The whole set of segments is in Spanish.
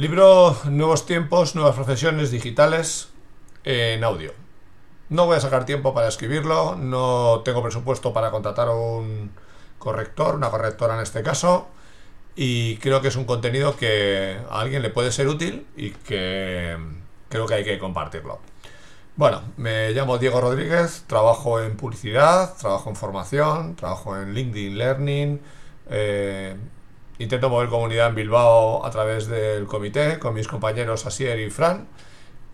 Libro Nuevos tiempos, nuevas profesiones digitales en audio. No voy a sacar tiempo para escribirlo, no tengo presupuesto para contratar a un corrector, una correctora en este caso, y creo que es un contenido que a alguien le puede ser útil y que creo que hay que compartirlo. Bueno, me llamo Diego Rodríguez, trabajo en publicidad, trabajo en formación, trabajo en LinkedIn Learning, eh, Intento mover comunidad en Bilbao a través del comité con mis compañeros Asier y Fran.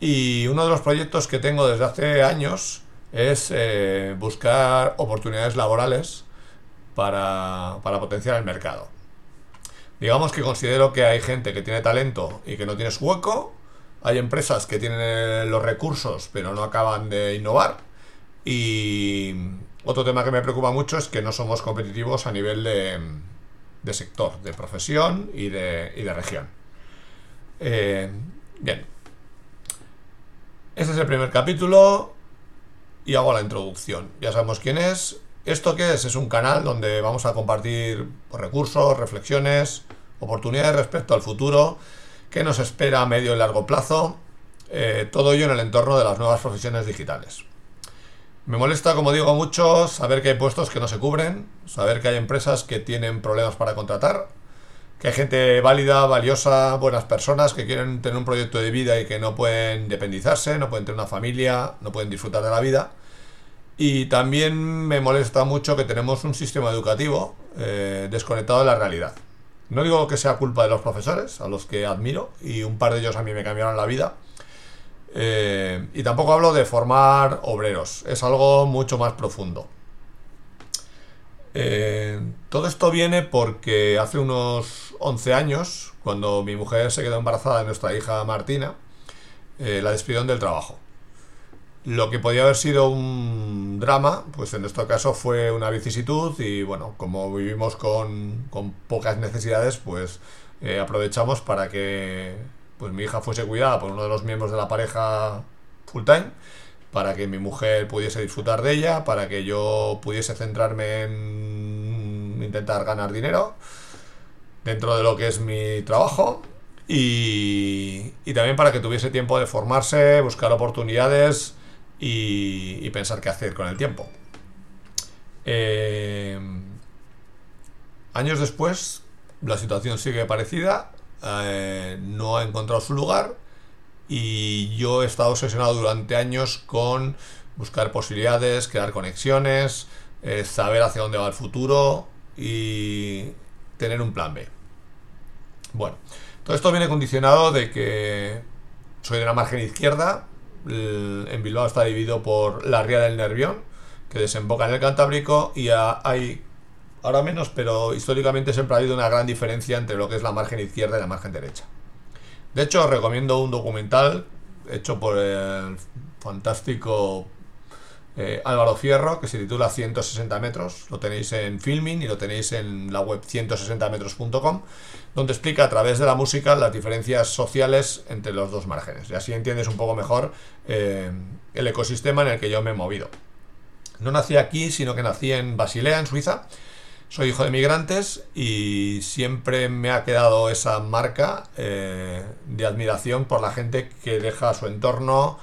Y uno de los proyectos que tengo desde hace años es eh, buscar oportunidades laborales para, para potenciar el mercado. Digamos que considero que hay gente que tiene talento y que no tiene su hueco. Hay empresas que tienen los recursos pero no acaban de innovar. Y otro tema que me preocupa mucho es que no somos competitivos a nivel de, de sector, de profesión y de, y de región. Eh, bien. Este es el primer capítulo y hago la introducción. Ya sabemos quién es. ¿Esto qué es? Es un canal donde vamos a compartir recursos, reflexiones, oportunidades respecto al futuro, qué nos espera a medio y largo plazo, eh, todo ello en el entorno de las nuevas profesiones digitales. Me molesta, como digo, mucho saber que hay puestos que no se cubren, saber que hay empresas que tienen problemas para contratar, que hay gente válida, valiosa, buenas personas que quieren tener un proyecto de vida y que no pueden independizarse, no pueden tener una familia, no pueden disfrutar de la vida. Y también me molesta mucho que tenemos un sistema educativo eh, desconectado de la realidad. No digo que sea culpa de los profesores, a los que admiro, y un par de ellos a mí me cambiaron la vida, eh, y tampoco hablo de formar obreros, es algo mucho más profundo. Eh, todo esto viene porque hace unos 11 años, cuando mi mujer se quedó embarazada de nuestra hija Martina, eh, la despidieron del trabajo. Lo que podía haber sido un drama, pues en nuestro caso fue una vicisitud y bueno, como vivimos con, con pocas necesidades, pues aprovechamos para que pues mi hija fuese cuidada por uno de los miembros de la pareja full time, para que mi mujer pudiese disfrutar de ella, para que yo pudiese centrarme en intentar ganar dinero dentro de lo que es mi trabajo y, también para que tuviese tiempo de formarse, buscar oportunidades y, pensar qué hacer con el tiempo. Eh, años después, la situación sigue parecida eh, no ha encontrado su lugar y yo he estado obsesionado durante años con buscar posibilidades, crear conexiones, eh, saber hacia dónde va el futuro y tener un plan B. Bueno, todo esto viene condicionado de que soy de la margen izquierda, en Bilbao está dividido por la ría del Nervión, que desemboca en el Cantábrico, y hay ahora menos, pero históricamente siempre ha habido una gran diferencia entre lo que es la margen izquierda y la margen derecha. De hecho, os recomiendo un documental hecho por el fantástico eh, Álvaro Fierro, que se titula 160 metros. Lo tenéis en Filming y lo tenéis en la web 160metros.com, donde explica a través de la música las diferencias sociales entre los dos márgenes. Y así entiendes un poco mejor eh, el ecosistema en el que yo me he movido. No nací aquí, sino que nací en Basilea, en Suiza, soy hijo de migrantes y siempre me ha quedado esa marca eh, de admiración por la gente que deja su entorno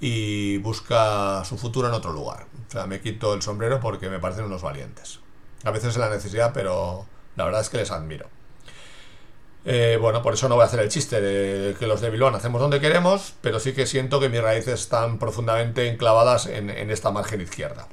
y busca su futuro en otro lugar. O sea, me quito el sombrero porque me parecen unos valientes. A veces es la necesidad, pero la verdad es que les admiro. Eh, bueno, por eso no voy a hacer el chiste de que los de Bilbao hacemos donde queremos, pero sí que siento que mis raíces están profundamente enclavadas en esta margen izquierda.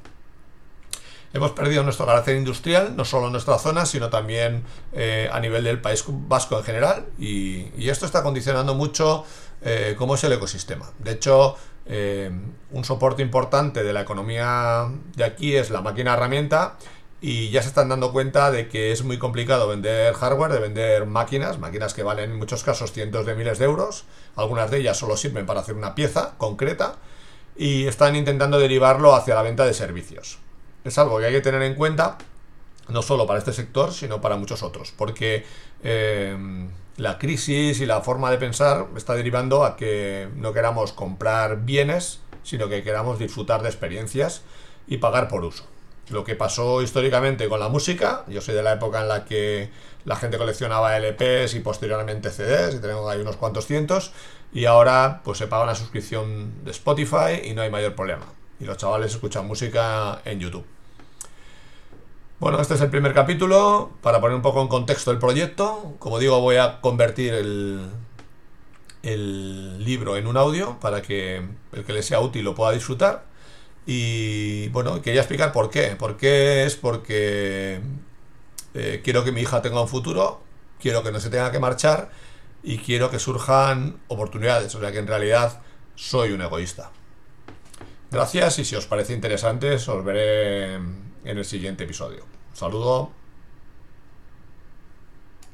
Hemos perdido nuestro carácter industrial, no solo en nuestra zona, sino también eh, a nivel del país vasco en general, y, esto está condicionando mucho eh, cómo es el ecosistema. De hecho, eh, un soporte importante de la economía de aquí es la máquina herramienta, y ya se están dando cuenta de que es muy complicado vender hardware, de vender máquinas, máquinas que valen en muchos casos cientos de miles de euros, algunas de ellas solo sirven para hacer una pieza concreta, y están intentando derivarlo hacia la venta de servicios es algo que hay que tener en cuenta, no solo para este sector, sino para muchos otros, porque eh, la crisis y la forma de pensar está derivando a que no queramos comprar bienes, sino que queramos disfrutar de experiencias y pagar por uso. lo que pasó históricamente con la música. Yo soy de la época en la que la gente coleccionaba LPs y posteriormente CDs, y tenemos ahí unos cuantos cientos, y ahora pues se paga una suscripción de Spotify y no hay mayor problema. Y los chavales escuchan música en YouTube. Bueno, este es el primer capítulo para poner un poco en contexto el proyecto. Como digo, voy a convertir el, libro en un audio para que el que le sea útil lo pueda disfrutar. Y bueno, quería explicar por qué. ¿Por qué es porque eh, quiero que mi hija tenga un futuro, quiero que no se tenga que marchar y quiero que surjan oportunidades. O sea que en realidad soy un egoísta. Gracias y si os parece interesante os veré en el siguiente episodio. saludo.